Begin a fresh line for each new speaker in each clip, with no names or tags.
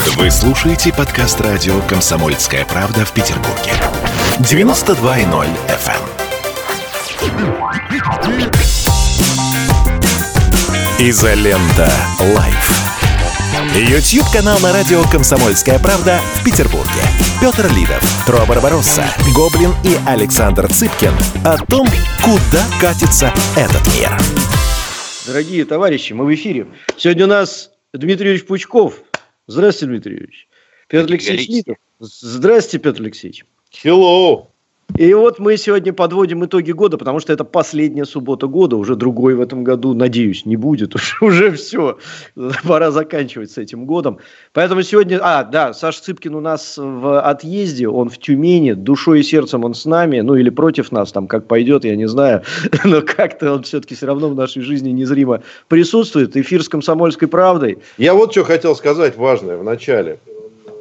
Вы слушаете подкаст радио «Комсомольская правда» в Петербурге. 92.0 FM. Изолента. Live. YouTube-канал на радио «Комсомольская правда» в Петербурге. Петр Лидов, True Barbarossa, Гоблин и Александр Цыпкин о том, куда катится этот мир.
Дорогие товарищи, мы в эфире. Сегодня у нас Дмитрий Юрьевич Пучков. Здравствуйте, Дмитрий Юрьевич. Петр Алексеевич. Здравствуйте, Петр Алексеевич.
Hello.
И вот мы сегодня подводим итоги года, потому что это последняя суббота года, уже другой в этом году, надеюсь, не будет, уже, уже все, пора заканчивать с этим годом. Поэтому сегодня, а, да, Саша Цыпкин у нас в отъезде, он в Тюмени, душой и сердцем он с нами, ну или против нас, там как пойдет, я не знаю, но как-то он все-таки все равно в нашей жизни незримо присутствует. Эфир с «Комсомольской правдой».
Я вот что хотел сказать важное в начале.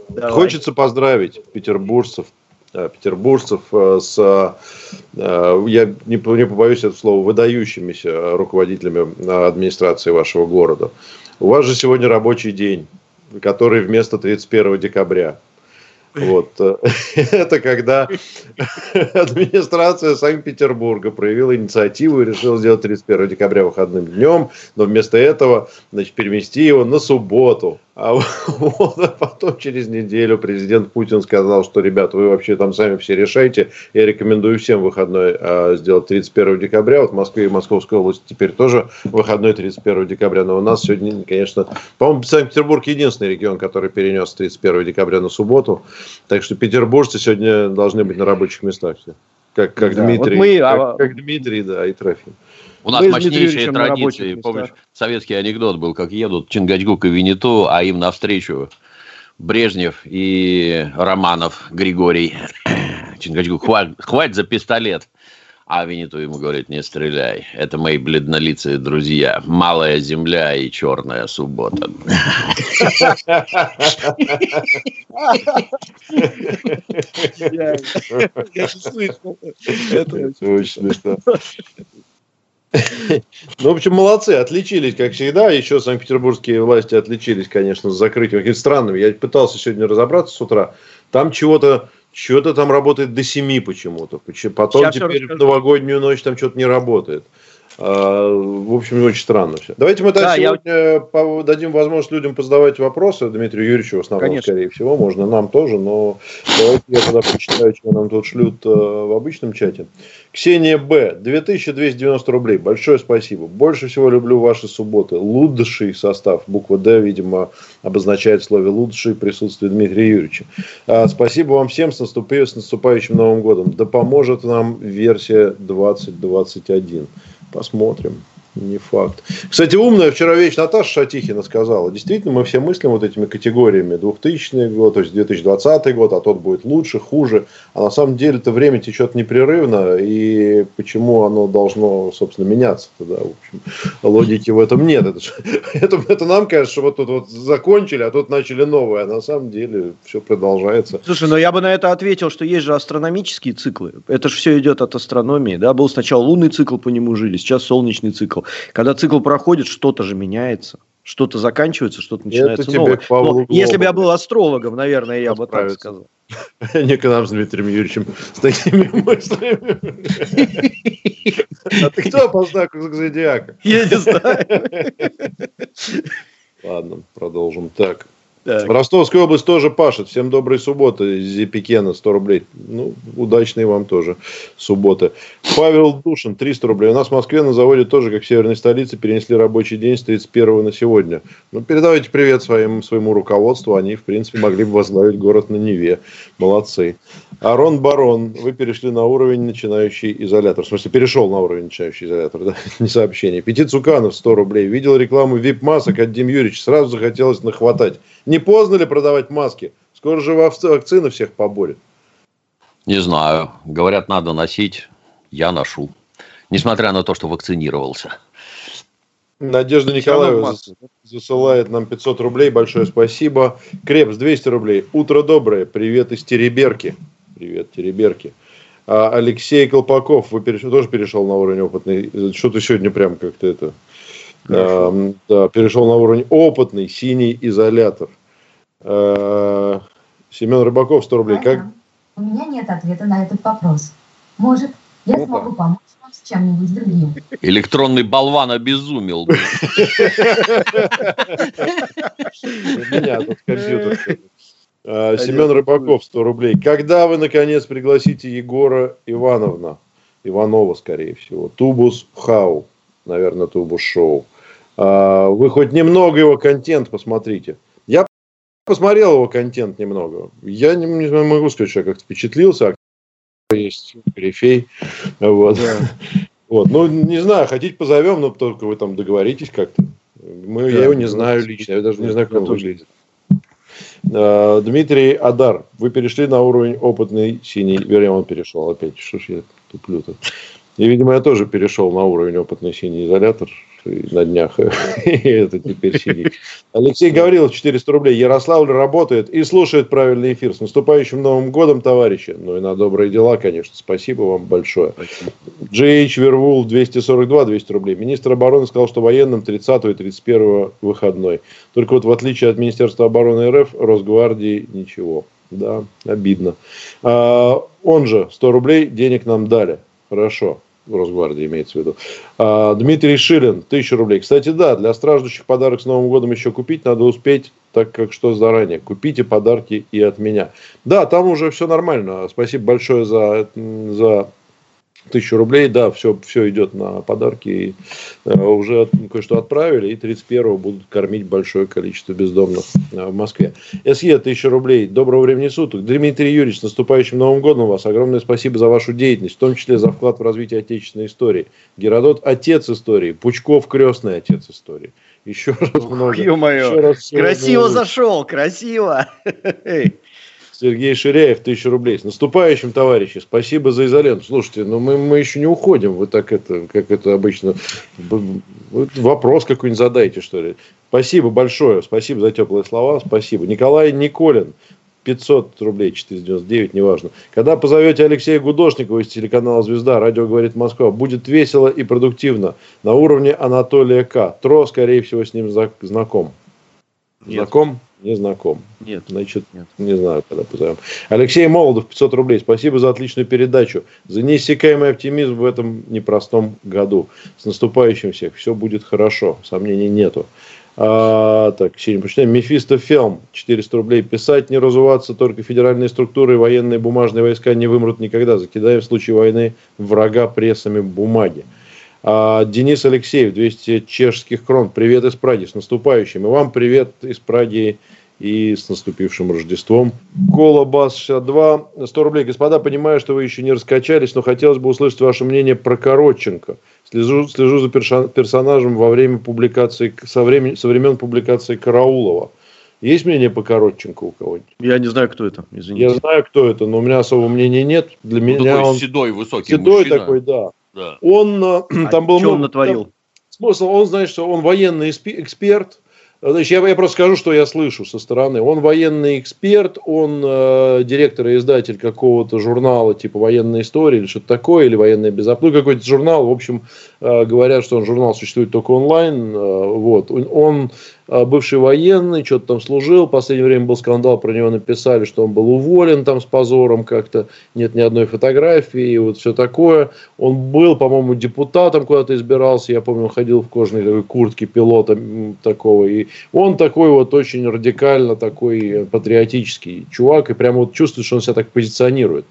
Давай. Хочется поздравить петербуржцев, петербуржцев э, с, э, я не, не побоюсь этого слова, выдающимися руководителями администрации вашего города. У вас же сегодня рабочий день, который вместо 31 декабря. Вот. Это когда администрация Санкт-Петербурга проявила инициативу и решила сделать 31 декабря выходным днем, но вместо этого значит, перевести его на субботу. А вот, а потом через неделю президент Путин сказал, что, ребята, вы вообще там сами все решайте. Я рекомендую всем выходной а, сделать 31 декабря. Вот в Москве и Московской области теперь тоже выходной 31 декабря. Но у нас сегодня, конечно, по-моему, Санкт-Петербург единственный регион, который перенес 31 декабря на субботу. Так что петербуржцы сегодня должны быть на рабочих местах все. Как, как да, Дмитрий, вот мы, как, а... как Дмитрий, да, и Трофим.
У нас Мы мощнейшие традиции. Помнишь, советский анекдот был, как едут Чингачгук и Винету, а им навстречу Брежнев и Романов Григорий. Чингачгук, хватит, хватит за пистолет. А Винету ему говорит, не стреляй. Это мои бледнолицые друзья. Малая земля и черная суббота.
Я слышал. Ну, в общем, молодцы, отличились, как всегда. Еще санкт-петербургские власти отличились, конечно, с закрытием. Какими странными. Я пытался сегодня разобраться с утра. Там чего-то что-то там работает до 7 почему-то. Потом Сейчас теперь в новогоднюю ночь там что-то не работает. А, в общем, очень странно все. Давайте мы да, сегодня я... дадим возможность людям позадавать вопросы. Дмитрию Юрьевичу в основном, Конечно. скорее всего. Можно нам тоже, но давайте я тогда почитаю, что нам тут шлют э, в обычном чате. Ксения Б. 2290 рублей. Большое спасибо. Больше всего люблю ваши субботы. Лучший состав. Буква Д, видимо, обозначает в слове лучший присутствие Дмитрия Юрьевича. А, спасибо вам всем с наступающим Новым годом. Да поможет нам версия 2021. Посмотрим. Не факт. Кстати, умная вчера вещь Наташа Шатихина сказала. Действительно, мы все мыслим вот этими категориями. 2000 год, то есть 2020 год, а тот будет лучше, хуже. А на самом деле это время течет непрерывно. И почему оно должно, собственно, меняться? Да, в общем, логики в этом нет. Это, это, это нам кажется, что вот тут вот закончили, а тут начали новое. А на самом деле все продолжается.
Слушай, но я бы на это ответил, что есть же астрономические циклы. Это же все идет от астрономии. Да? Был сначала лунный цикл, по нему жили, сейчас солнечный цикл. Когда цикл проходит, что-то же меняется. Что-то заканчивается, что-то начинается новое. Ну, если бы я был астрологом, наверное, я бы так сказал.
Не к нам с Дмитрием Юрьевичем с такими мыслями. А ты кто по знаку зодиака?
Я не знаю.
Ладно, продолжим. Так. Так. Ростовская область тоже пашет. Всем доброй субботы. Зипикена 100 рублей. Ну, удачной вам тоже субботы. Павел Душин 300 рублей. У нас в Москве на заводе тоже, как в северной столице, перенесли рабочий день с 31 на сегодня. Ну, передавайте привет своим, своему руководству. Они, в принципе, могли бы возглавить город на Неве. Молодцы. Арон Барон, вы перешли на уровень начинающий изолятор. В смысле, перешел на уровень начинающий изолятор, да? Не сообщение. Пяти Цуканов 100 рублей. Видел рекламу вип-масок от Дим Юрьевич. Сразу захотелось нахватать. Не поздно ли продавать маски? Скоро же вакцины всех поборет.
Не знаю. Говорят, надо носить. Я ношу. Несмотря на то, что вакцинировался.
Надежда Николаева засылает нам 500 рублей. Большое спасибо. Крепс 200 рублей. Утро доброе. Привет из Тереберки. Привет, Тереберки. А Алексей Колпаков, вы переш... тоже перешел на уровень опытный. Что-то сегодня прям как-то это... А, да, перешел на уровень опытный, синий изолятор. Э, Семен Рыбаков, 100 рублей. Как...
У меня нет ответа на этот вопрос. Может, я Опа. смогу помочь вам с чем-нибудь другим.
Электронный болван обезумел.
Меня тут компьютер. А, Семен Рыбаков, 100 рублей. Когда вы, наконец, пригласите Егора Ивановна? Иванова, скорее всего. Тубус Хау. Наверное, Тубус Шоу. Вы хоть немного его контент посмотрите. Посмотрел его контент немного. Я не, не могу сказать, что я как-то впечатлился. Есть корифей. Вот. Да. вот. Ну, не знаю, хотите позовем, но только вы там договоритесь как-то. Мы, да, я его не знаю лично, я даже не знаю, как он выглядит. Э, Дмитрий Адар, вы перешли на уровень опытный синий, вернее, он перешел опять, что ж я туплю-то. И, видимо, я тоже перешел на уровень опытный синий изолятор на днях. Это теперь сидит. Алексей Гаврилов, 400 рублей. Ярославль работает и слушает правильный эфир. С наступающим Новым годом, товарищи. Ну и на добрые дела, конечно. Спасибо вам большое. GH Вервул, 242, 200 рублей. Министр обороны сказал, что военным 30 и 31 выходной. Только вот в отличие от Министерства обороны РФ, Росгвардии ничего. Да, обидно. А, он же 100 рублей денег нам дали. Хорошо. Росгвардии имеется в виду. А, Дмитрий Шилин, тысяча рублей. Кстати, да, для страждущих подарок с Новым годом еще купить надо успеть, так как что заранее. Купите подарки и от меня. Да, там уже все нормально. Спасибо большое за, за тысячу рублей, да, все, все идет на подарки. И, э, уже кое-что отправили, и 31-го будут кормить большое количество бездомных э, в Москве. СЕ, тысяча рублей. Доброго времени суток. Дмитрий Юрьевич, с наступающим Новым годом вас. Огромное спасибо за вашу деятельность, в том числе за вклад в развитие отечественной истории. Геродот – отец истории. Пучков – крестный отец истории. Еще раз много.
Еще раз красиво зашел, красиво.
Сергей Ширяев, тысяча рублей. С наступающим, товарищи. Спасибо за изоленту. Слушайте, ну мы, мы еще не уходим. Вы так это, как это обычно. Вопрос какой-нибудь задайте, что ли. Спасибо большое. Спасибо за теплые слова. Спасибо. Николай Николин. 500 рублей, 499, неважно. Когда позовете Алексея Гудошникова из телеканала «Звезда», радио говорит Москва, будет весело и продуктивно. На уровне Анатолия К. Тро, скорее всего, с ним знаком. Нет. Знаком? Не знаком.
Нет.
Значит, Нет. не знаю, когда позовем. Алексей Молодов, 500 рублей. Спасибо за отличную передачу. За неиссякаемый оптимизм в этом непростом году. С наступающим всех. Все будет хорошо. Сомнений нету. А, так, сильно почитаем. Мефисто Фелм, 400 рублей. Писать, не разуваться, только федеральные структуры и военные бумажные войска не вымрут никогда. Закидаем в случае войны врага прессами бумаги. А, Денис Алексеев, 200 чешских крон. Привет из Праги, с наступающим. И вам привет из Праги и с наступившим Рождеством. Кола Бас 62, 100 рублей. Господа, понимаю, что вы еще не раскачались, но хотелось бы услышать ваше мнение про Коротченко. Слежу, слежу за персонажем во время публикации, со, времен, со времен публикации Караулова. Есть мнение по Коротченко у кого-нибудь?
Я не знаю, кто это.
Извините. Я знаю, кто это, но у меня особого мнения нет. Для ну, меня такой он
седой, высокий
Седой мужчина. такой, да.
Да. Он э, а там был... Что он натворил? Там,
смысл, он знает, что он военный эксперт, Значит, я, я просто скажу, что я слышу со стороны. Он военный эксперт, он э, директор и издатель какого-то журнала типа военная история или что-то такое, или военная безопасность. Ну, какой-то журнал. В общем, э, говорят, что он журнал существует только онлайн. Э, вот. Он а, бывший военный, что-то там служил, в последнее время был скандал, про него написали, что он был уволен там с позором как-то, нет ни одной фотографии, и вот все такое. Он был, по-моему, депутатом куда-то избирался, я помню, он ходил в кожаной такой куртке пилота такого, и он такой вот очень радикально такой патриотический чувак, и прямо вот чувствует, что он себя так позиционирует.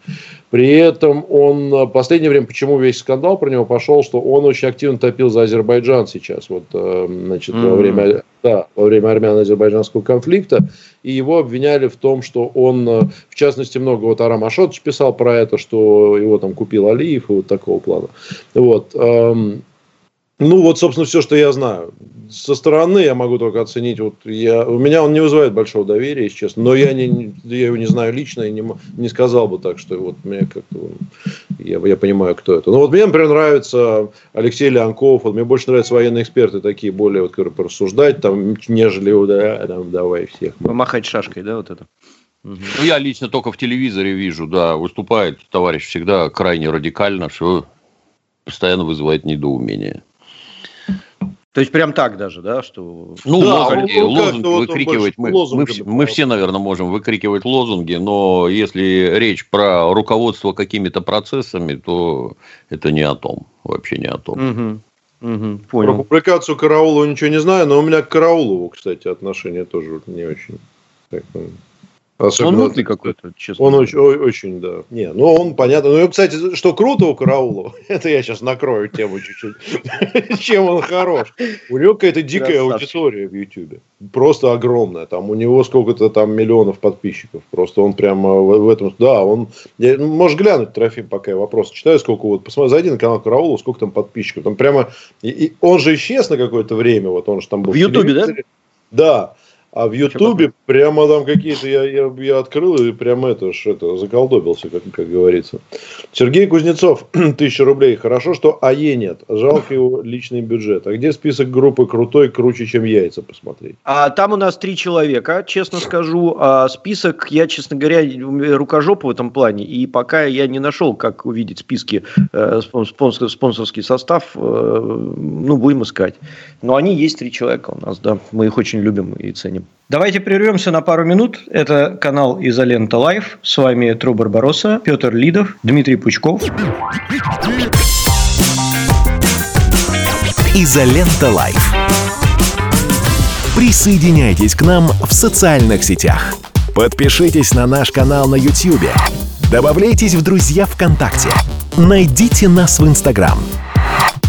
При этом он в последнее время, почему весь скандал про него пошел, что он очень активно топил за Азербайджан сейчас, вот, э, значит, mm-hmm. во время да, во время армяно-азербайджанского конфликта, и его обвиняли в том, что он, э, в частности, много, вот Арам Ашотович писал про это, что его там купил Алиев и вот такого плана. Вот. Ну, вот, собственно, все, что я знаю. Со стороны я могу только оценить. Вот я, у меня он не вызывает большого доверия, если честно. Но я, не, я его не знаю лично и не, не сказал бы так, что вот мне как-то... Я, я понимаю, кто это. Но вот мне, например, нравится Алексей Леонков. Вот мне больше нравятся военные эксперты такие, более, вот, которые порассуждать, там, нежели, да, там, давай всех.
Помахать шашкой, да, вот это?
Ну, я лично только в телевизоре вижу, да, выступает товарищ всегда крайне радикально, все постоянно вызывает недоумение.
То есть прям так даже, да, что...
Ну, да, лозунги, он, лозунги выкрикивать, мы, мы, все, мы все, наверное, можем выкрикивать лозунги, но если речь про руководство какими-то процессами, то это не о том, вообще не о том.
Угу. Угу, понял. Про публикацию Караулова ничего не знаю, но у меня к Караулову, кстати, отношение тоже не очень. Так,
Особенно, он мутный какой-то,
честно. Он очень, очень, да. Не, ну он понятно. Ну, кстати, что круто у Караулова, это я сейчас накрою тему чуть-чуть, чем он хорош. У него какая-то дикая аудитория в Ютубе. Просто огромная. Там у него сколько-то там миллионов подписчиков. Просто он прямо в этом... Да, он... Ну, можешь глянуть, Трофим, пока я вопрос читаю, сколько вот... Посмотри, зайди на канал Караулова, сколько там подписчиков. Там прямо... И, он же исчез на какое-то время, вот он же там был...
В Ютубе, да?
Да. А в Ютубе прямо там какие-то я, я, я открыл и прямо это, ж, это заколдобился, как, как говорится. Сергей Кузнецов, тысяча рублей. Хорошо, что АЕ нет. Жалко его личный бюджет. А где список группы крутой, круче, чем яйца посмотреть?
А там у нас три человека, честно скажу. А список, я, честно говоря, рукожоп в этом плане. И пока я не нашел, как увидеть списки, э, спонсор, спонсорский состав, э, ну, будем искать. Но они есть три человека у нас, да. Мы их очень любим и ценим. Давайте прервемся на пару минут. Это канал Изолента Live. С вами True Barbarossa, Петр Лидов, Дмитрий Пучков.
Изолента Live. Присоединяйтесь к нам в социальных сетях. Подпишитесь на наш канал на YouTube. Добавляйтесь в друзья ВКонтакте. Найдите нас в Инстаграм –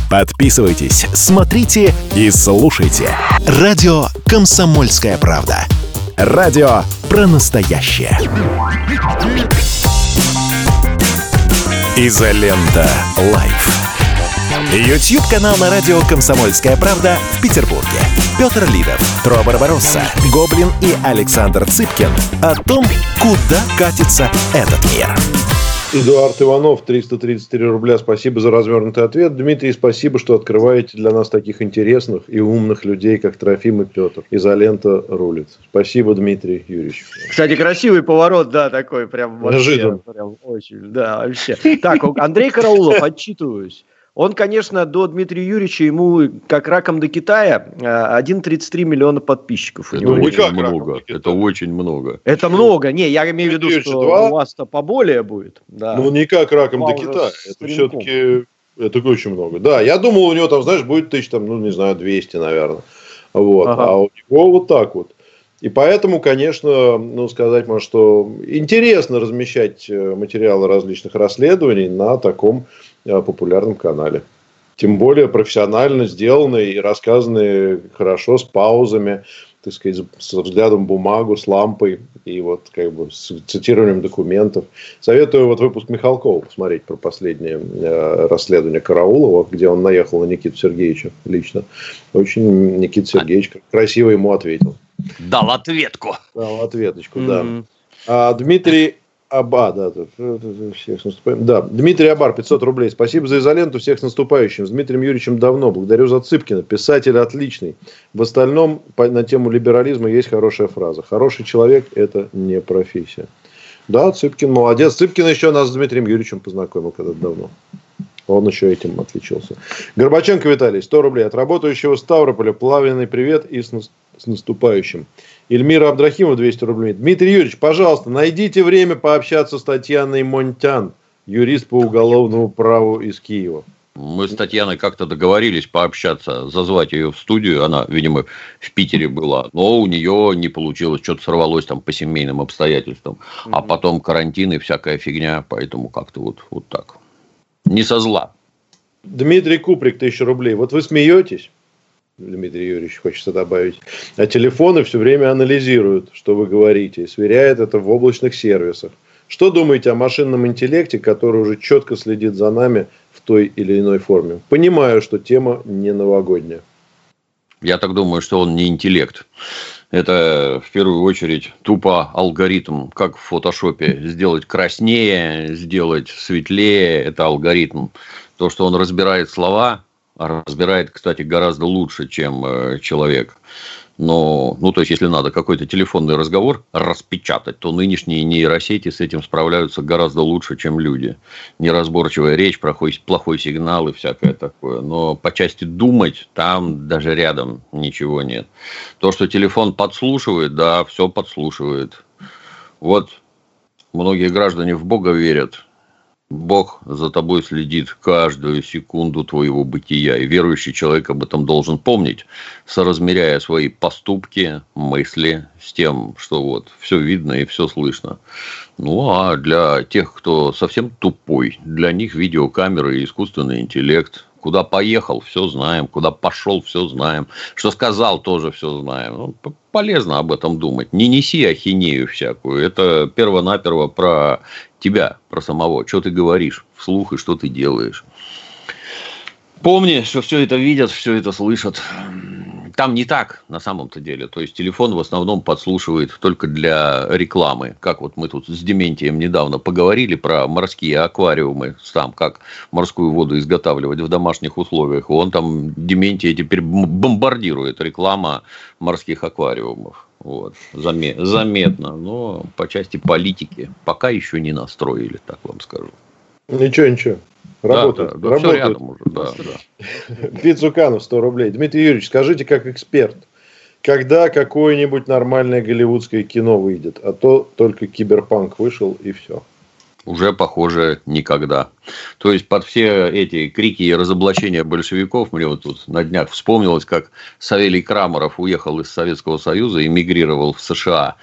Подписывайтесь, смотрите и слушайте. Радио «Комсомольская правда». Радио про настоящее. Изолента. Live. YouTube-канал на радио «Комсомольская правда» в Петербурге. Петр Лидов, Тру Барбаросса, Гоблин и Александр Цыпкин о том, куда катится этот мир.
Эдуард Иванов, 333 рубля. Спасибо за развернутый ответ. Дмитрий, спасибо, что открываете для нас таких интересных и умных людей, как Трофим и Петр. Изолента рулит. Спасибо, Дмитрий Юрьевич.
Кстати, красивый поворот, да, такой прям.
Неожиданно.
Прям очень, да, вообще. Так, Андрей Караулов, отчитываюсь. Он, конечно, до Дмитрия Юрьевича, ему как раком до Китая 1,33 миллиона подписчиков.
Это очень много. Это очень много.
Это много. Не, я имею в виду, что 2? у вас-то поболее будет.
Да. Ну, не как раком до Китая. Это все-таки это очень много. Да, я думал, у него там, знаешь, будет тысяч, там, ну, не знаю, 200, наверное. Вот. Ага. А у него вот так вот. И поэтому, конечно, ну, сказать можно, что интересно размещать э, материалы различных расследований на таком Э, популярном канале. Тем более профессионально сделанные и рассказанные хорошо, с паузами, так сказать, с взглядом в бумагу, с лампой и вот как бы с цитированием документов. Советую вот выпуск Михалкова посмотреть про последнее э, расследование Караулова, где он наехал на Никиту Сергеевича лично. Очень Никита Сергеевич красиво ему ответил.
Дал ответку.
Дал ответочку, mm-hmm. да. А Дмитрий Аба, да, всех с наступающим. Да, Дмитрий Абар, 500 рублей. Спасибо за изоленту, всех с наступающим. С Дмитрием Юрьевичем давно. Благодарю за Цыпкина. Писатель отличный. В остальном на тему либерализма есть хорошая фраза. Хороший человек – это не профессия. Да, Цыпкин молодец. Цыпкин еще нас с Дмитрием Юрьевичем познакомил когда-то давно. Он еще этим отличился. Горбаченко Виталий, 100 рублей. От работающего Ставрополя. Плавленный привет и с наступающим. Эльмира Абдрахимова 200 рублей. Дмитрий Юрьевич, пожалуйста, найдите время пообщаться с Татьяной Монтян, юрист по уголовному праву из Киева.
Мы с Татьяной как-то договорились пообщаться, зазвать ее в студию. Она, видимо, в Питере была, но у нее не получилось, что-то сорвалось там по семейным обстоятельствам. Mm-hmm. А потом карантин и всякая фигня, поэтому как-то вот, вот так. Не со зла.
Дмитрий Куприк, тысяча рублей. Вот вы смеетесь, Дмитрий Юрьевич хочется добавить. А телефоны все время анализируют, что вы говорите, и сверяют это в облачных сервисах. Что думаете о машинном интеллекте, который уже четко следит за нами в той или иной форме? Понимаю, что тема не новогодняя.
Я так думаю, что он не интеллект. Это в первую очередь тупо алгоритм, как в фотошопе. Сделать краснее, сделать светлее – это алгоритм. То, что он разбирает слова, разбирает, кстати, гораздо лучше, чем э, человек. Но, ну, то есть, если надо какой-то телефонный разговор распечатать, то нынешние нейросети с этим справляются гораздо лучше, чем люди. Неразборчивая речь, плохой, плохой сигнал и всякое такое. Но по части думать, там даже рядом ничего нет. То, что телефон подслушивает, да, все подслушивает. Вот многие граждане в Бога верят, Бог за тобой следит каждую секунду твоего бытия, и верующий человек об этом должен помнить, соразмеряя свои поступки, мысли с тем, что вот все видно и все слышно. Ну, а для тех, кто совсем тупой, для них видеокамеры и искусственный интеллект Куда поехал, все знаем. Куда пошел, все знаем. Что сказал, тоже все знаем. Ну, полезно об этом думать. Не неси ахинею всякую. Это перво-наперво про тебя, про самого. Что ты говоришь вслух и что ты делаешь. Помни, что все это видят, все это слышат. Там не так на самом-то деле. То есть телефон в основном подслушивает только для рекламы. Как вот мы тут с Дементием недавно поговорили про морские аквариумы, там как морскую воду изготавливать в домашних условиях. Он там Дементия теперь бомбардирует реклама морских аквариумов. Вот. Заметно. Но по части политики пока еще не настроили, так вам скажу.
Ничего, ничего. Работает. Да, да, работает. Все рядом уже, да, да. Пиццуканов 100 рублей. Дмитрий Юрьевич, скажите, как эксперт, когда какое-нибудь нормальное голливудское кино выйдет? А то только киберпанк вышел и все.
Уже, похоже, никогда. То есть, под все эти крики и разоблачения большевиков, мне вот тут на днях вспомнилось, как Савелий Крамаров уехал из Советского Союза, эмигрировал в США.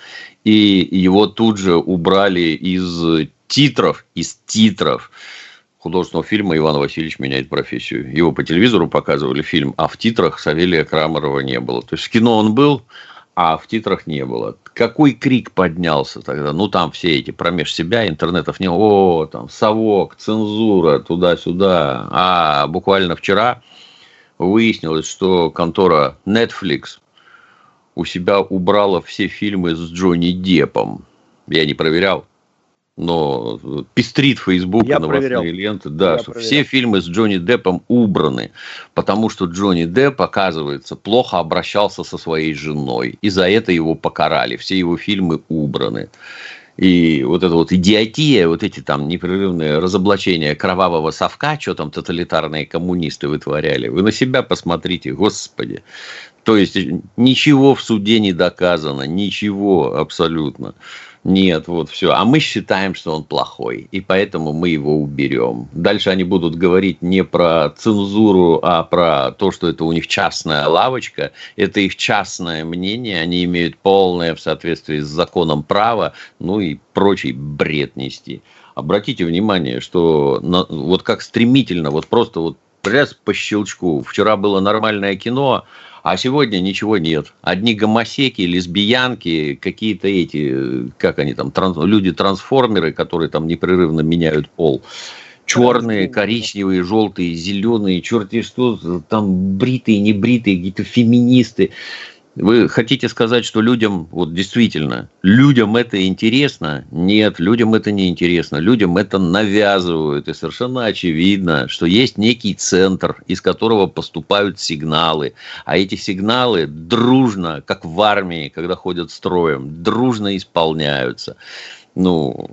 И его тут же убрали из титров, из титров художественного фильма «Иван Васильевич меняет профессию». Его по телевизору показывали фильм, а в титрах Савелия Крамарова не было. То есть в кино он был, а в титрах не было. Какой крик поднялся тогда? Ну, там все эти промеж себя, интернетов не... О, там, совок, цензура, туда-сюда. А буквально вчера выяснилось, что контора Netflix у себя убрала все фильмы с Джонни Деппом. Я не проверял, но пестрит Фейсбук, новостные проверял. ленты, да, Я что проверял. все фильмы с Джонни Деппом убраны, потому что Джонни Депп, оказывается, плохо обращался со своей женой, и за это его покарали, все его фильмы убраны. И вот эта вот идиотия, вот эти там непрерывные разоблачения кровавого совка, что там тоталитарные коммунисты вытворяли, вы на себя посмотрите, господи. То есть ничего в суде не доказано, ничего абсолютно. Нет, вот все. А мы считаем, что он плохой, и поэтому мы его уберем. Дальше они будут говорить не про цензуру, а про то, что это у них частная лавочка. Это их частное мнение, они имеют полное в соответствии с законом права, ну и прочий бред нести. Обратите внимание, что на, вот как стремительно, вот просто вот раз по щелчку. Вчера было нормальное кино, а сегодня ничего нет. Одни гомосеки, лесбиянки, какие-то эти, как они там, транс, люди-трансформеры, которые там непрерывно меняют пол. Черные, коричневые, желтые, зеленые, черти что, там бритые, небритые, какие-то феминисты. Вы хотите сказать, что людям, вот действительно, людям это интересно? Нет, людям это не интересно. Людям это навязывают. И совершенно очевидно, что есть некий центр, из которого поступают сигналы. А эти сигналы дружно, как в армии, когда ходят строем, дружно исполняются. Ну,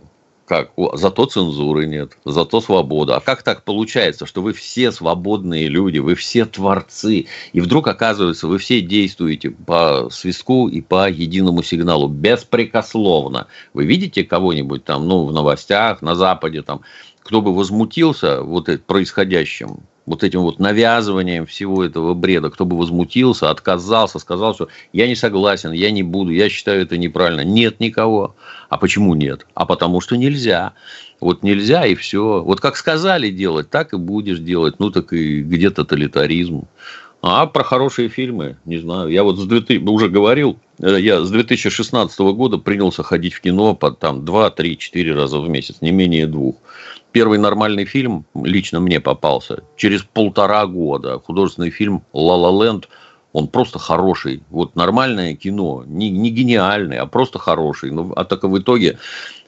как? Зато цензуры нет, зато свобода. А как так получается, что вы все свободные люди, вы все творцы, и вдруг оказывается, вы все действуете по свистку и по единому сигналу, беспрекословно. Вы видите кого-нибудь там, ну, в новостях, на Западе, там, кто бы возмутился вот происходящим? Вот этим вот навязыванием всего этого бреда, кто бы возмутился, отказался, сказал, что я не согласен, я не буду, я считаю это неправильно. Нет никого. А почему нет? А потому что нельзя. Вот нельзя и все. Вот как сказали делать, так и будешь делать. Ну так и где тоталитаризм. А про хорошие фильмы, не знаю. Я вот с 2000, уже говорил, э, я с 2016 года принялся ходить в кино по там 2, 3, 4 раза в месяц, не менее двух первый нормальный фильм лично мне попался через полтора года. Художественный фильм «Ла Ла Ленд» Он просто хороший. Вот нормальное кино. Не, не гениальный, а просто хороший. Но, а так в итоге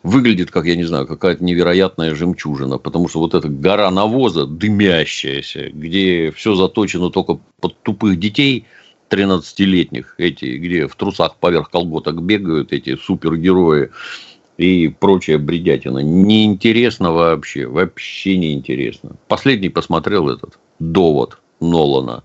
выглядит, как, я не знаю, какая-то невероятная жемчужина. Потому что вот эта гора навоза, дымящаяся, где все заточено только под тупых детей, 13-летних, эти, где в трусах поверх колготок бегают, эти супергерои и прочая бредятина. Неинтересно вообще, вообще неинтересно. Последний посмотрел этот «Довод» Нолана.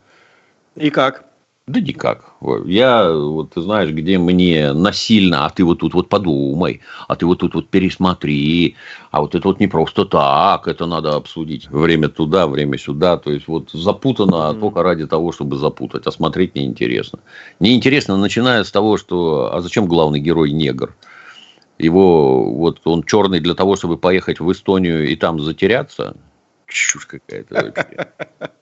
И как?
Да никак. Я, вот ты знаешь, где мне насильно, а ты вот тут вот подумай, а ты вот тут вот пересмотри, а вот это вот не просто так, это надо обсудить. Время туда, время сюда. То есть, вот запутано mm-hmm. только ради того, чтобы запутать, а смотреть неинтересно. Неинтересно, начиная с того, что, а зачем главный герой негр? Его, вот он черный для того, чтобы поехать в Эстонию и там затеряться. Чушь какая-то вообще.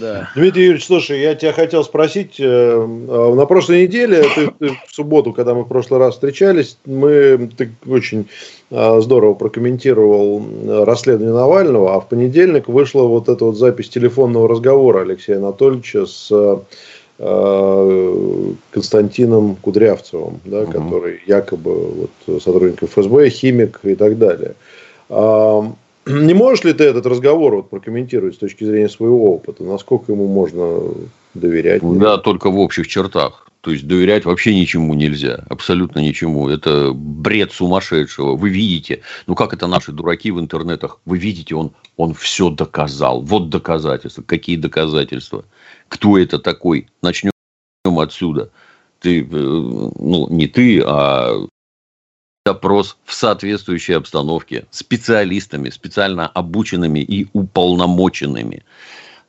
Да. Дмитрий Юрьевич, слушай, я тебя хотел спросить. Э, на прошлой неделе, ты, ты, в субботу, когда мы в прошлый раз встречались, мы, ты очень э, здорово прокомментировал расследование Навального, а в понедельник вышла вот эта вот запись телефонного разговора Алексея Анатольевича с э, Константином Кудрявцевым, да, угу. который якобы вот, сотрудник ФСБ, химик и так далее. Не можешь ли ты этот разговор вот прокомментировать с точки зрения своего опыта? Насколько ему можно доверять?
Да, только в общих чертах. То есть доверять вообще ничему нельзя, абсолютно ничему. Это бред сумасшедшего. Вы видите, ну как это наши дураки в интернетах, вы видите, он, он все доказал. Вот доказательства. Какие доказательства? Кто это такой? Начнем отсюда. Ты, э, ну не ты, а допрос в соответствующей обстановке специалистами, специально обученными и уполномоченными.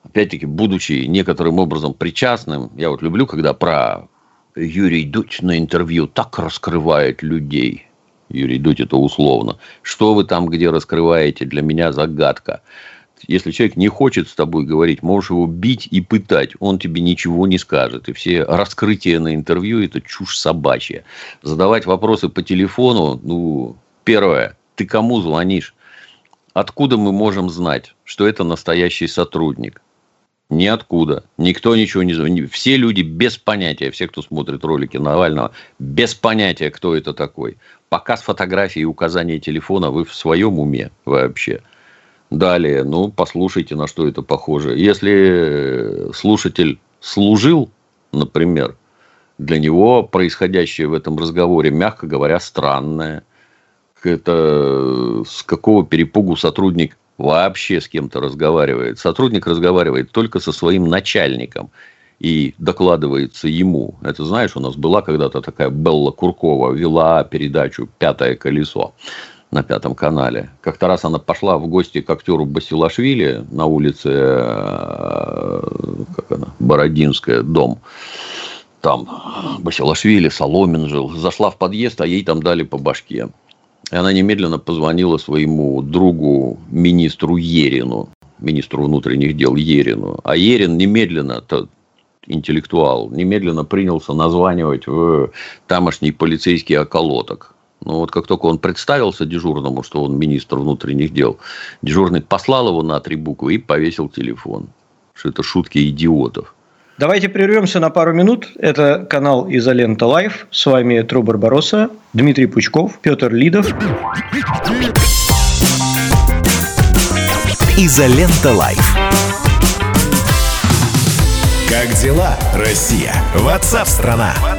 Опять-таки, будучи некоторым образом причастным, я вот люблю, когда про Юрий Дудь на интервью так раскрывает людей. Юрий Дудь это условно. Что вы там где раскрываете, для меня загадка. Если человек не хочет с тобой говорить, можешь его бить и пытать, он тебе ничего не скажет. И все раскрытия на интервью – это чушь собачья. Задавать вопросы по телефону, ну, первое, ты кому звонишь? Откуда мы можем знать, что это настоящий сотрудник? Ниоткуда. Никто ничего не знает. Все люди без понятия, все, кто смотрит ролики Навального, без понятия, кто это такой. Показ фотографии и указания телефона, вы в своем уме вообще – Далее, ну, послушайте, на что это похоже. Если слушатель служил, например, для него происходящее в этом разговоре, мягко говоря, странное. Это с какого перепугу сотрудник вообще с кем-то разговаривает. Сотрудник разговаривает только со своим начальником и докладывается ему. Это знаешь, у нас была когда-то такая Белла Куркова, вела передачу «Пятое колесо» на Пятом канале. Как-то раз она пошла в гости к актеру Басилашвили на улице, э, как она, Бородинская, дом. Там Басилашвили, Соломин жил. Зашла в подъезд, а ей там дали по башке. И она немедленно позвонила своему другу, министру Ерину, министру внутренних дел Ерину. А Ерин немедленно, интеллектуал, немедленно принялся названивать в тамошний полицейский околоток но ну, вот как только он представился дежурному, что он министр внутренних дел, дежурный послал его на три буквы и повесил телефон. Что это шутки идиотов.
Давайте прервемся на пару минут. Это канал Изолента Live. С вами Тру Барбаросса, Дмитрий Пучков, Петр Лидов.
Изолента Live. Как дела, Россия? Ватсап-страна!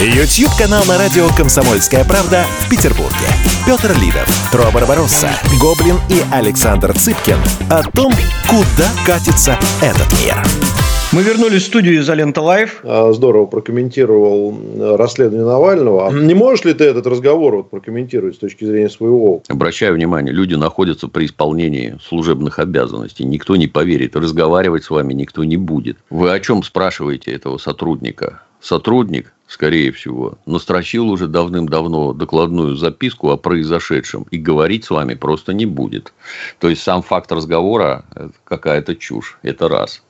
YouTube-канал на радио «Комсомольская правда» в Петербурге. Петр Лидов, Тру Барбаросса, Гоблин и Александр Цыпкин о том, куда катится этот мир.
Мы вернулись в студию «Изолента Live».
А, здорово прокомментировал э, расследование Навального. Не можешь ли ты этот разговор вот прокомментировать с точки зрения своего?
Обращаю внимание, люди находятся при исполнении служебных обязанностей. Никто не поверит. Разговаривать с вами никто не будет. Вы о чем спрашиваете этого сотрудника? Сотрудник скорее всего, настрочил уже давным-давно докладную записку о произошедшем и говорить с вами просто не будет. То есть сам факт разговора – какая-то чушь. Это раз.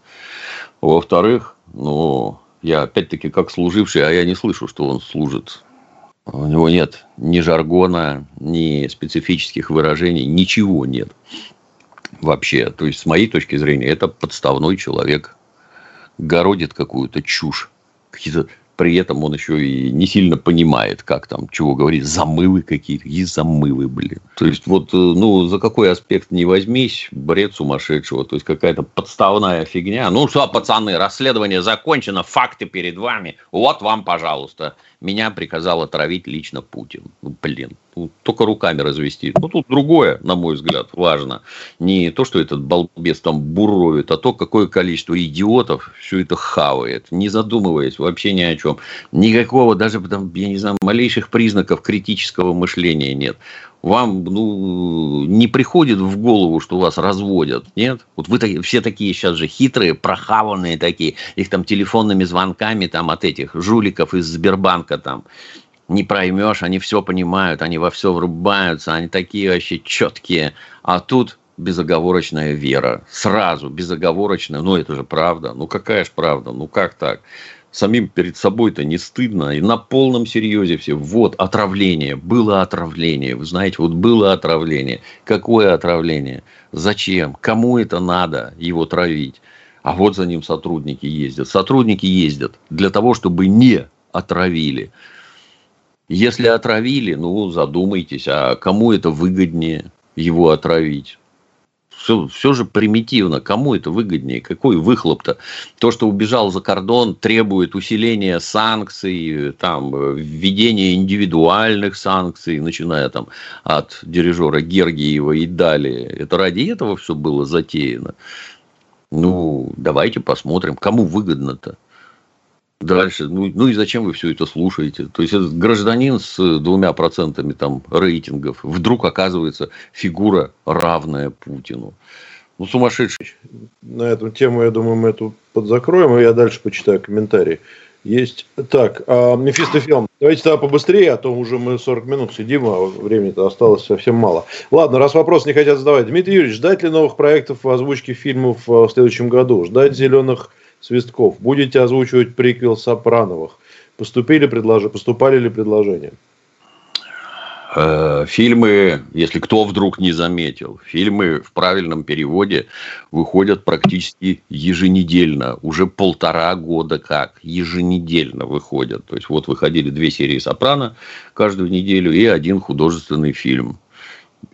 Во-вторых, ну, я опять-таки как служивший, а я не слышу, что он служит. У него нет ни жаргона, ни специфических выражений, ничего нет вообще. То есть, с моей точки зрения, это подставной человек. Городит какую-то чушь. Какие-то при этом он еще и не сильно понимает, как там, чего говорить, замывы какие-то, и замывы, блин. То есть, вот, э, ну, за какой аспект не возьмись, бред сумасшедшего, то есть, какая-то подставная фигня. Ну, что, пацаны, расследование закончено, факты перед вами, вот вам, пожалуйста. Меня приказал отравить лично Путин. Ну, блин, ну, только руками развести. Ну, тут другое, на мой взгляд, важно. Не то, что этот балбес там буровит, а то, какое количество идиотов все это хавает, не задумываясь вообще ни о чем. Никакого даже, там, я не знаю, малейших признаков критического мышления нет вам ну, не приходит в голову, что вас разводят, нет? Вот вы все такие сейчас же хитрые, прохаванные такие, их там телефонными звонками там от этих жуликов из Сбербанка там не проймешь, они все понимают, они во все врубаются, они такие вообще четкие, а тут безоговорочная вера, сразу безоговорочная, ну это же правда, ну какая же правда, ну как так? самим перед собой-то не стыдно. И на полном серьезе все. Вот отравление. Было отравление. Вы знаете, вот было отравление. Какое отравление? Зачем? Кому это надо его травить? А вот за ним сотрудники ездят. Сотрудники ездят для того, чтобы не отравили. Если отравили, ну задумайтесь, а кому это выгоднее его отравить? все, все же примитивно. Кому это выгоднее? Какой выхлоп-то? То, что убежал за кордон, требует усиления санкций, там, введения индивидуальных санкций, начиная там от дирижера Гергиева и далее. Это ради этого все было затеяно. Ну, давайте посмотрим, кому выгодно-то. Дальше, ну, ну и зачем вы все это слушаете? То есть, этот гражданин с двумя процентами там рейтингов вдруг оказывается фигура равная Путину. Ну, сумасшедший.
На эту тему, я думаю, мы эту подзакроем, и я дальше почитаю комментарии. Есть. Так, а, Мефистофилм. Давайте тогда побыстрее, а то уже мы 40 минут сидим, а времени-то осталось совсем мало. Ладно, раз вопрос не хотят задавать. Дмитрий Юрьевич, ждать ли новых проектов в озвучке фильмов в следующем году? Ждать зеленых Свистков, будете озвучивать приквел Сопрановых. Поступили предлож... Поступали ли предложения?
Э, фильмы, если кто вдруг не заметил, фильмы в правильном переводе выходят практически еженедельно. Уже полтора года как еженедельно выходят. То есть, вот выходили две серии «Сопрано» каждую неделю и один художественный фильм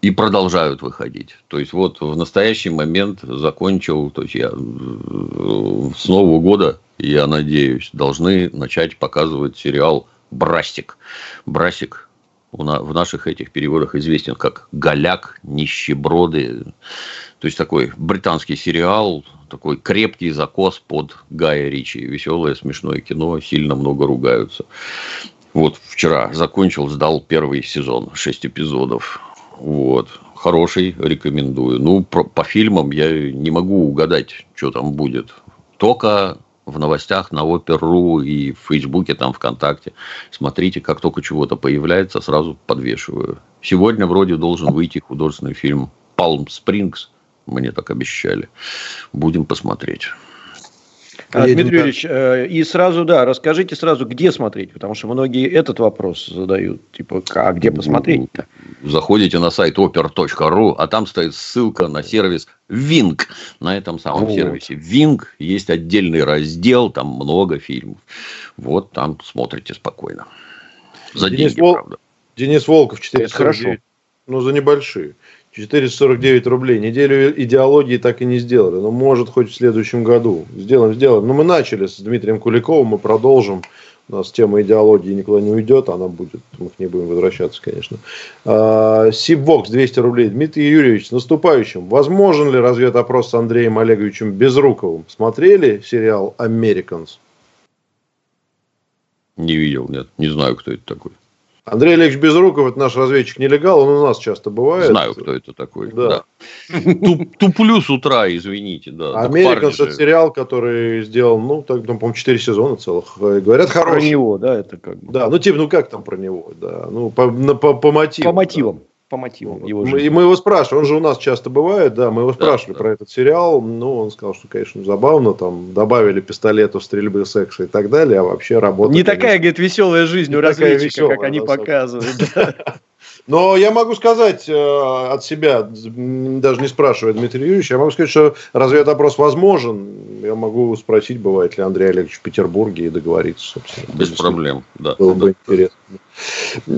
и продолжают выходить. То есть, вот в настоящий момент закончил, то есть, я с Нового года, я надеюсь, должны начать показывать сериал «Брастик». «Брастик» в наших этих переводах известен как «Голяк», «Нищеброды». То есть, такой британский сериал, такой крепкий закос под Гая Ричи. Веселое, смешное кино, сильно много ругаются. Вот вчера закончил, сдал первый сезон, шесть эпизодов. Вот. Хороший, рекомендую. Ну, про, по фильмам я не могу угадать, что там будет. Только в новостях на Опер.ру и в Фейсбуке, там ВКонтакте. Смотрите, как только чего-то появляется, сразу подвешиваю. Сегодня вроде должен выйти художественный фильм «Палм Спрингс». Мне так обещали. Будем посмотреть.
А, Дмитрий Юрьевич, э, и сразу, да, расскажите сразу, где смотреть, потому что многие этот вопрос задают, типа, а где посмотреть-то?
Заходите на сайт oper.ru, а там стоит ссылка на сервис Wing. На этом самом вот. сервисе Wing есть отдельный раздел, там много фильмов. Вот там смотрите спокойно.
За Денис деньги, Вол... правда. Денис Волков, 449. Хорошо. Ну, за небольшие. 449 рублей. Неделю идеологии так и не сделали. Но может хоть в следующем году. Сделаем, сделаем. Но мы начали с Дмитрием Куликовым, мы продолжим. У нас тема идеологии никуда не уйдет, она будет, мы к ней будем возвращаться, конечно. А, Сибвокс 200 рублей. Дмитрий Юрьевич, с наступающим. Возможен ли разведопрос с Андреем Олеговичем Безруковым? Смотрели сериал «Американс»?
Не видел, нет. Не знаю, кто это такой.
Андрей Олегович Безруков, это наш разведчик-нелегал, он у нас часто бывает.
Знаю, кто это такой. Да. Туплю с утра, извините. Да.
Американ это сериал, который сделал, ну, так, ну, по-моему, 4 сезона целых. Говорят, хороший.
Про него, да, это как бы.
Да, ну, типа, ну, как там про него, да. Ну, по, по, по мотивам.
По мотивам. Да по мотивам
его мы, И мы его спрашивали, он же у нас часто бывает, да, мы его спрашивали да, про этот сериал, ну, он сказал, что, конечно, забавно, там, добавили пистолетов, стрельбы, секса и так далее, а вообще работа...
Не конечно, такая, говорит, веселая жизнь у разведчика, веселая, как они показывают.
Но я могу сказать э, от себя, даже не спрашивая Дмитрия Юрьевича, я могу сказать, что разведопрос возможен. Я могу спросить, бывает ли Андрей Олегович в Петербурге и договориться, собственно.
Без проблем, да.
Было бы интересно.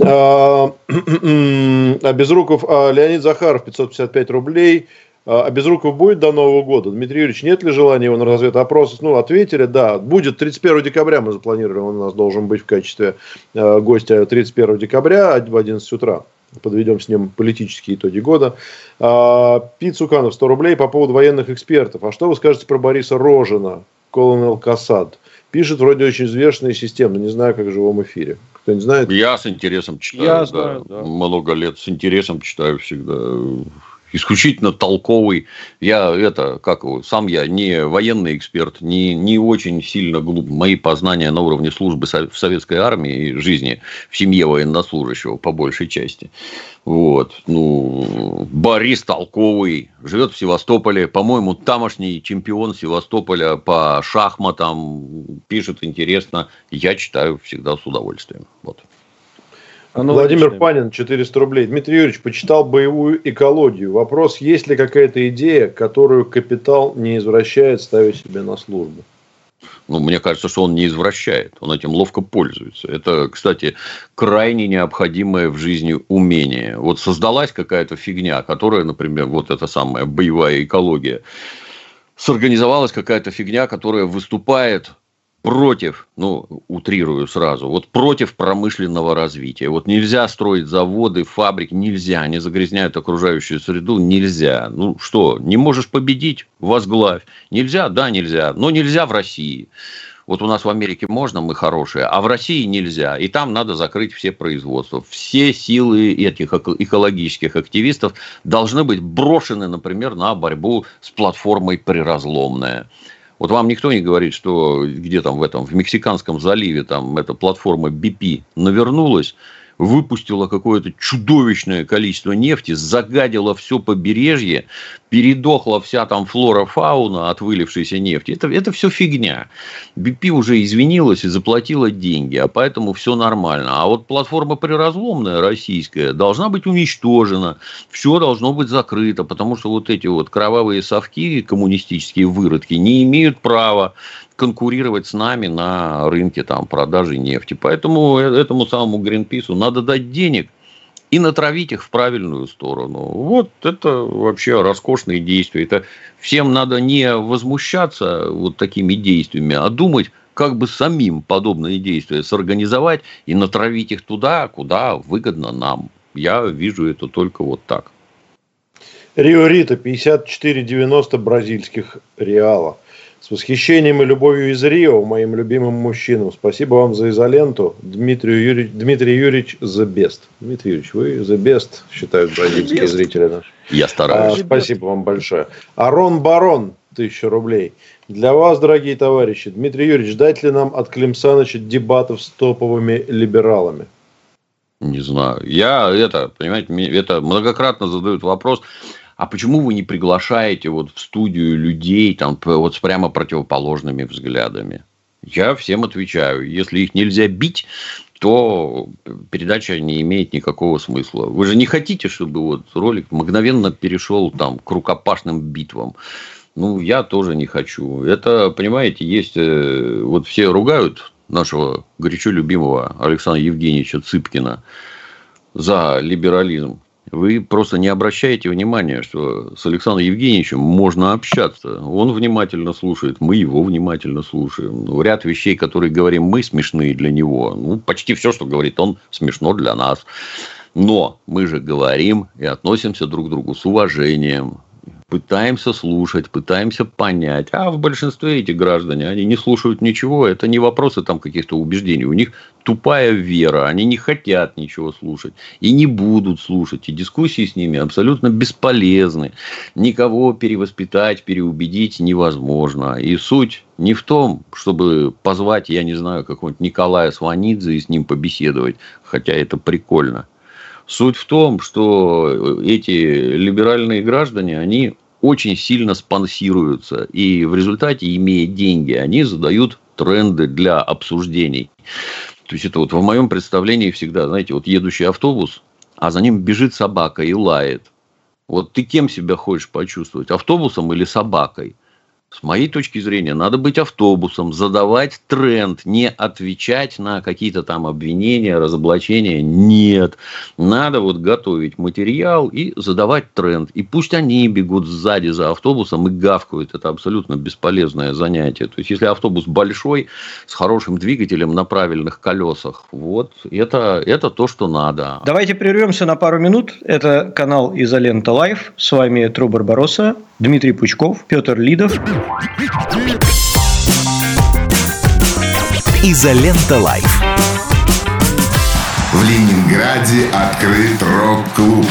А, а Безруков, а Леонид Захаров, 555 рублей. А, а Безруков будет до Нового года? Дмитрий Юрьевич, нет ли желания его на разведопрос? Ну, ответили, да. Будет 31 декабря, мы запланировали, он у нас должен быть в качестве э, гостя 31 декабря в 11 утра подведем с ним политические итоги года. А, Пит Суканов, 100 рублей по поводу военных экспертов. А что вы скажете про Бориса Рожина, Колонел Касад? Пишет вроде очень взвешенные системы, не знаю, как в живом эфире. Кто не знает?
Я с интересом читаю, Я да. Знаю, да. Много лет с интересом читаю всегда исключительно толковый. Я это, как сам я не военный эксперт, не, не очень сильно глуп. Мои познания на уровне службы в советской армии и жизни в семье военнослужащего по большей части. Вот. Ну, Борис толковый, живет в Севастополе. По-моему, тамошний чемпион Севастополя по шахматам пишет интересно. Я читаю всегда с удовольствием. Вот.
Владимир Панин, 400 рублей. Дмитрий Юрьевич, почитал боевую экологию. Вопрос, есть ли какая-то идея, которую капитал не извращает, ставя себе на службу?
Ну, мне кажется, что он не извращает, он этим ловко пользуется. Это, кстати, крайне необходимое в жизни умение. Вот создалась какая-то фигня, которая, например, вот эта самая боевая экология, сорганизовалась какая-то фигня, которая выступает против, ну, утрирую сразу, вот против промышленного развития. Вот нельзя строить заводы, фабрики, нельзя, они загрязняют окружающую среду, нельзя. Ну что, не можешь победить, возглавь. Нельзя, да, нельзя, но нельзя в России. Вот у нас в Америке можно, мы хорошие, а в России нельзя. И там надо закрыть все производства. Все силы этих экологических активистов должны быть брошены, например, на борьбу с платформой «Приразломная». Вот вам никто не говорит, что где там в этом, в Мексиканском заливе там эта платформа BP навернулась, выпустила какое-то чудовищное количество нефти, загадила все побережье, передохла вся там флора, фауна от вылившейся нефти. Это, это все фигня. BP уже извинилась и заплатила деньги, а поэтому все нормально. А вот платформа приразломная российская должна быть уничтожена, все должно быть закрыто, потому что вот эти вот кровавые совки, коммунистические выродки, не имеют права конкурировать с нами на рынке там, продажи нефти. Поэтому э, этому самому Гринпису надо дать денег и натравить их в правильную сторону. Вот это вообще роскошные действия. Это всем надо не возмущаться вот такими действиями, а думать, как бы самим подобные действия сорганизовать и натравить их туда, куда выгодно нам. Я вижу это только вот так.
Рио Рита 54,90 бразильских реала. С восхищением и любовью из Рио, моим любимым мужчинам. Спасибо вам за изоленту. Дмитрий Юрьевич, Дмитрий Юрьевич the best. Дмитрий Юрьевич, вы the best, считают бразильские зрители наши.
Я стараюсь.
А, спасибо вам большое. Арон Барон, тысяча рублей. Для вас, дорогие товарищи, Дмитрий Юрьевич, ждать ли нам от Климсаныча дебатов с топовыми либералами?
Не знаю. Я это, понимаете, это многократно задают вопрос а почему вы не приглашаете вот в студию людей там вот с прямо противоположными взглядами? Я всем отвечаю, если их нельзя бить, то передача не имеет никакого смысла. Вы же не хотите, чтобы вот ролик мгновенно перешел там к рукопашным битвам. Ну, я тоже не хочу. Это, понимаете, есть... Э, вот все ругают нашего горячо любимого Александра Евгеньевича Цыпкина за либерализм. Вы просто не обращаете внимания, что с Александром Евгеньевичем можно общаться. Он внимательно слушает, мы его внимательно слушаем. Ну, ряд вещей, которые говорим мы, смешные для него. Ну, почти все, что говорит он, смешно для нас. Но мы же говорим и относимся друг к другу с уважением. Пытаемся слушать, пытаемся понять. А в большинстве эти граждане, они не слушают ничего. Это не вопросы там каких-то убеждений. У них тупая вера. Они не хотят ничего слушать. И не будут слушать. И дискуссии с ними абсолютно бесполезны. Никого перевоспитать, переубедить невозможно. И суть не в том, чтобы позвать, я не знаю, какого-нибудь Николая Сванидзе и с ним побеседовать. Хотя это прикольно. Суть в том, что эти либеральные граждане, они очень сильно спонсируются. И в результате, имея деньги, они задают тренды для обсуждений. То есть, это вот в моем представлении всегда, знаете, вот едущий автобус, а за ним бежит собака и лает. Вот ты кем себя хочешь почувствовать, автобусом или собакой? С моей точки зрения, надо быть автобусом, задавать тренд, не отвечать на какие-то там обвинения, разоблачения. Нет. Надо вот готовить материал и задавать тренд. И пусть они бегут сзади за автобусом и гавкают. Это абсолютно бесполезное занятие. То есть, если автобус большой, с хорошим двигателем на правильных колесах, вот это, это то, что надо.
Давайте прервемся на пару минут. Это канал Изолента Live. С вами Тру Барбаросса, Дмитрий Пучков, Петр Лидов.
Изолента Live.
В Ленинграде открыт рок-клуб.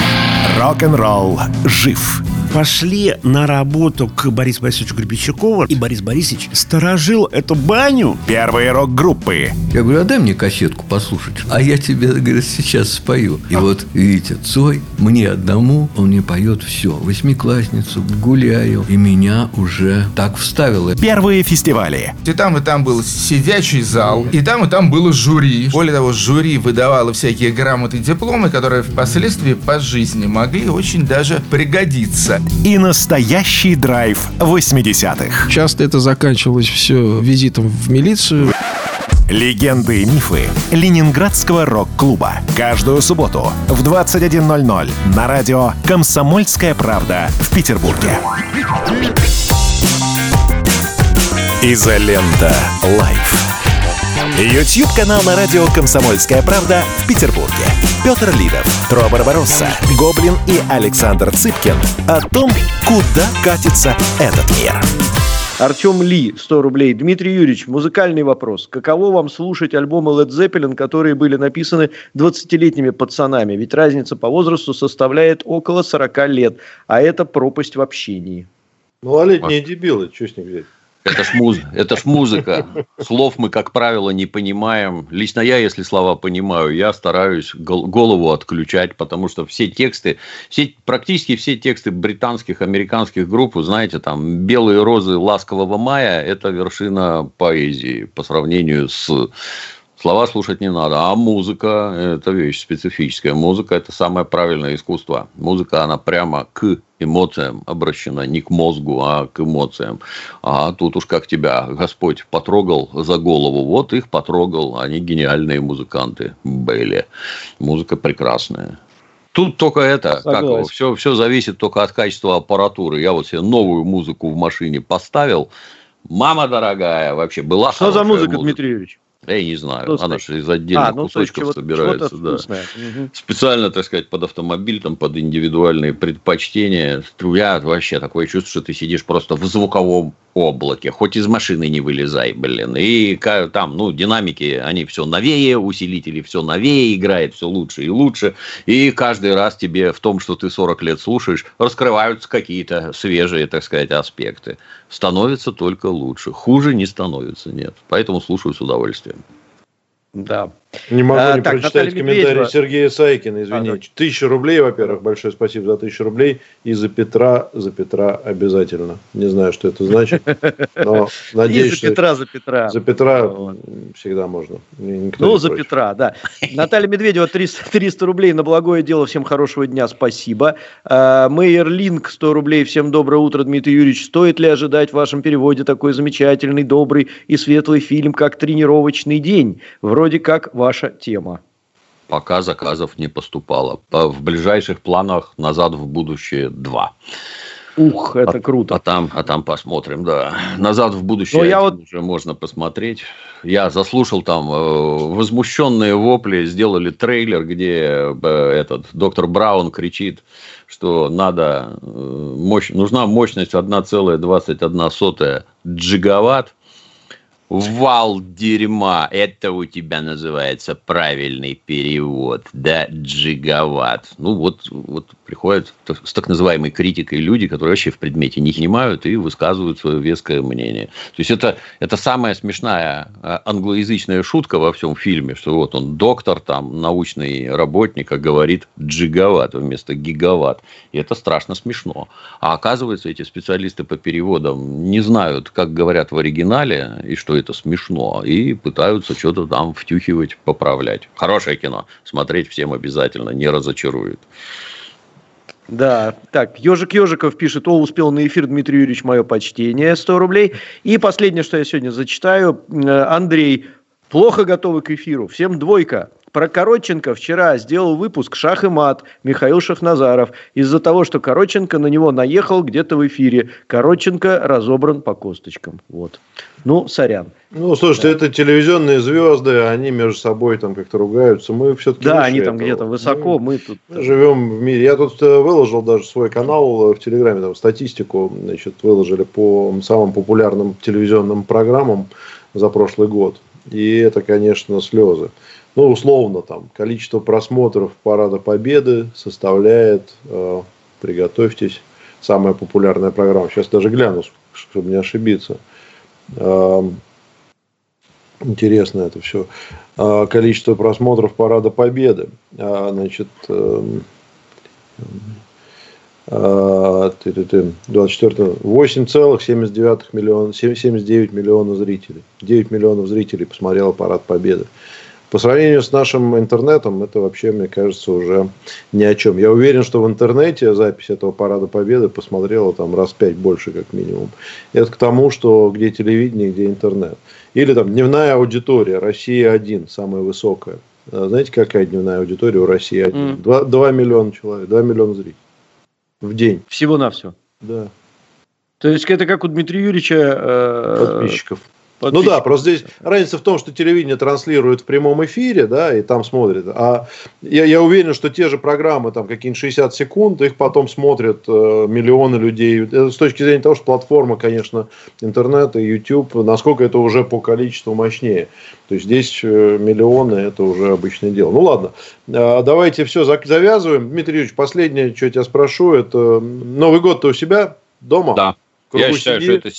Рок-н-ролл жив
пошли на работу к Борису Борисовичу Гребенщикову, и Борис Борисович сторожил эту баню.
Первые рок-группы.
Я говорю, а дай мне кассетку послушать. А я тебе, говорит, сейчас спою. И вот, видите, Цой, мне одному, он мне поет все. Восьмиклассницу, гуляю. И меня уже так вставило.
Первые фестивали.
И там, и там был сидячий зал, и там, и там было жюри. Более того, жюри выдавало всякие грамоты и дипломы, которые впоследствии по жизни могли очень даже пригодиться
и настоящий драйв 80-х.
Часто это заканчивалось все визитом в милицию.
Легенды и мифы Ленинградского рок-клуба. Каждую субботу в 21.00 на радио «Комсомольская правда» в Петербурге. Изолента. Live. YouTube-канал на радио «Комсомольская правда» в Петербурге. Петр Лидов, Тру Барбаросса, Гоблин и Александр Цыпкин о том, куда катится этот мир.
Артем Ли, 100 рублей. Дмитрий Юрьевич, музыкальный вопрос. Каково вам слушать альбомы Led Zeppelin, которые были написаны 20-летними пацанами? Ведь разница по возрасту составляет около 40 лет, а это пропасть в общении.
Малолетние дебилы, что с них взять?
Это ж, муз... это ж музыка. Слов мы, как правило, не понимаем. Лично я, если слова понимаю, я стараюсь голову отключать, потому что все тексты, все, практически все тексты британских, американских групп, вы знаете, там «Белые розы ласкового мая» – это вершина поэзии по сравнению с Слова слушать не надо, а музыка – это вещь специфическая. Музыка – это самое правильное искусство. Музыка, она прямо к эмоциям обращена, не к мозгу, а к эмоциям. А тут уж как тебя Господь потрогал за голову, вот их потрогал, они гениальные музыканты были. Музыка прекрасная. Тут только это, Согласен. как все, все зависит только от качества аппаратуры. Я вот себе новую музыку в машине поставил. Мама дорогая, вообще была
Что за музыка, музыка, Дмитрий Юрьевич?
Я не знаю, Вкусный. она же из отдельных а, ну, кусочков собирается. Да. Угу. Специально, так сказать, под автомобиль, там, под индивидуальные предпочтения. Я вообще такое чувство, что ты сидишь просто в звуковом облаке, хоть из машины не вылезай, блин. И там, ну, динамики, они все новее, усилители все новее, играет все лучше и лучше. И каждый раз тебе в том, что ты 40 лет слушаешь, раскрываются какие-то свежие, так сказать, аспекты. Становится только лучше. Хуже не становится, нет. Поэтому слушаю с удовольствием.
Да.
Не могу а, не так, прочитать комментарий Медведева. Сергея Сайкина, извини. А, тысяча рублей, во-первых, большое спасибо за тысячу рублей. И за Петра, за Петра обязательно. Не знаю, что это значит, но надеюсь,
и за Петра, за Петра.
За Петра всегда можно.
Ну, за Петра, да. Наталья Медведева, 300, 300 рублей на благое дело. Всем хорошего дня, спасибо. А, Мейер Линк, 100 рублей. Всем доброе утро, Дмитрий Юрьевич. Стоит ли ожидать в вашем переводе такой замечательный, добрый и светлый фильм, как «Тренировочный день»? Вроде как ваша тема?
Пока заказов не поступало. В ближайших планах «Назад в будущее 2».
Ух, это а, круто.
А там, а там посмотрим, да. Назад в будущее
ну, я вот...
уже можно посмотреть. Я заслушал там э, возмущенные вопли, сделали трейлер, где э, этот доктор Браун кричит, что надо э, мощь, нужна мощность 1,21 джигаватт Вал дерьма. Это у тебя называется правильный перевод. Да, джигават. Ну, вот, вот приходят с так называемой критикой люди, которые вообще в предмете не понимают и высказывают свое веское мнение. То есть, это, это самая смешная а, англоязычная шутка во всем фильме, что вот он доктор, там, научный работник, а говорит джигават вместо гигават. И это страшно смешно. А оказывается, эти специалисты по переводам не знают, как говорят в оригинале, и что это смешно, и пытаются что-то там втюхивать, поправлять. Хорошее кино. Смотреть всем обязательно, не разочарует.
Да, так, Ежик Ежиков пишет, о, успел на эфир, Дмитрий Юрьевич, мое почтение, 100 рублей. И последнее, что я сегодня зачитаю, э, Андрей, плохо готовы к эфиру, всем двойка. Про Коротченко вчера сделал выпуск «Шах и мат» Михаил Шахназаров. Из-за того, что Коротченко на него наехал где-то в эфире. Коротченко разобран по косточкам. Вот. Ну, сорян.
Ну, слушайте, да. это телевизионные звезды, они между собой там как-то ругаются. Мы все-таки
Да, они там где-то высоко, мы, мы тут...
Мы живем в мире. Я тут э, выложил даже свой канал в Телеграме, там статистику, значит, выложили по самым популярным телевизионным программам за прошлый год. И это, конечно, слезы ну, условно, там, количество просмотров Парада Победы составляет, э, приготовьтесь, самая популярная программа. Сейчас даже гляну, чтобы не ошибиться. Э, интересно это все. Э, количество просмотров Парада Победы. Э, значит, э, 24 8,79 миллиона, 79 миллионов зрителей. 9 миллионов зрителей посмотрело Парад Победы. По сравнению с нашим интернетом, это вообще, мне кажется, уже ни о чем. Я уверен, что в интернете запись этого Парада Победы посмотрела там раз пять больше, как минимум. Это к тому, что где телевидение, где интернет. Или там дневная аудитория, Россия один, самая высокая. А знаете, какая дневная аудитория у России один? Mm. 2, 2 миллиона человек, 2 миллиона зрителей в день.
Всего-навсего?
Да.
То есть, это как у Дмитрия Юрьевича...
Э, Подписчиков. Ну да, просто здесь разница в том, что телевидение транслирует в прямом эфире, да, и там смотрят. А я, я уверен, что те же программы, там какие-нибудь 60 секунд, их потом смотрят э, миллионы людей. Это с точки зрения того, что платформа, конечно, интернет и YouTube, насколько это уже по количеству мощнее. То есть здесь э, миллионы это уже обычное дело. Ну ладно, э, давайте все завязываем. Дмитрий Юрьевич, последнее, что я тебя спрошу, это Новый год-то у себя дома?
Да. Я считаю, что это,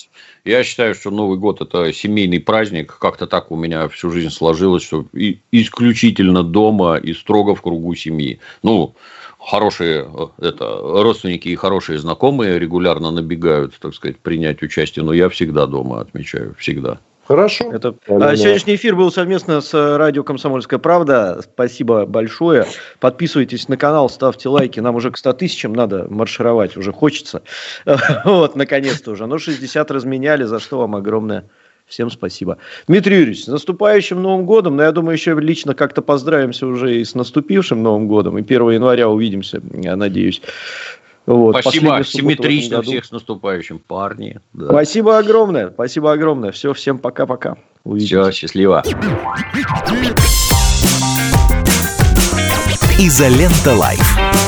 я считаю, что Новый год это семейный праздник. Как-то так у меня всю жизнь сложилось, что и, исключительно дома и строго в кругу семьи. Ну, хорошие э, это, родственники и хорошие знакомые регулярно набегают, так сказать, принять участие, но я всегда дома отмечаю, всегда.
Хорошо. Это... А, сегодняшний эфир был совместно с радио «Комсомольская правда». Спасибо большое. Подписывайтесь на канал, ставьте лайки. Нам уже к 100 тысячам надо маршировать, уже хочется. Вот, наконец-то уже. Ну, 60 разменяли, за что вам огромное Всем спасибо. Дмитрий Юрьевич, с наступающим Новым годом. Но я думаю, еще лично как-то поздравимся уже и с наступившим Новым годом. И 1 января увидимся, я надеюсь.
Вот, Спасибо, симметрично всех с наступающим, парни.
Да. Спасибо огромное, спасибо огромное. Все, всем пока-пока.
Все, счастливо.
Изолента Live.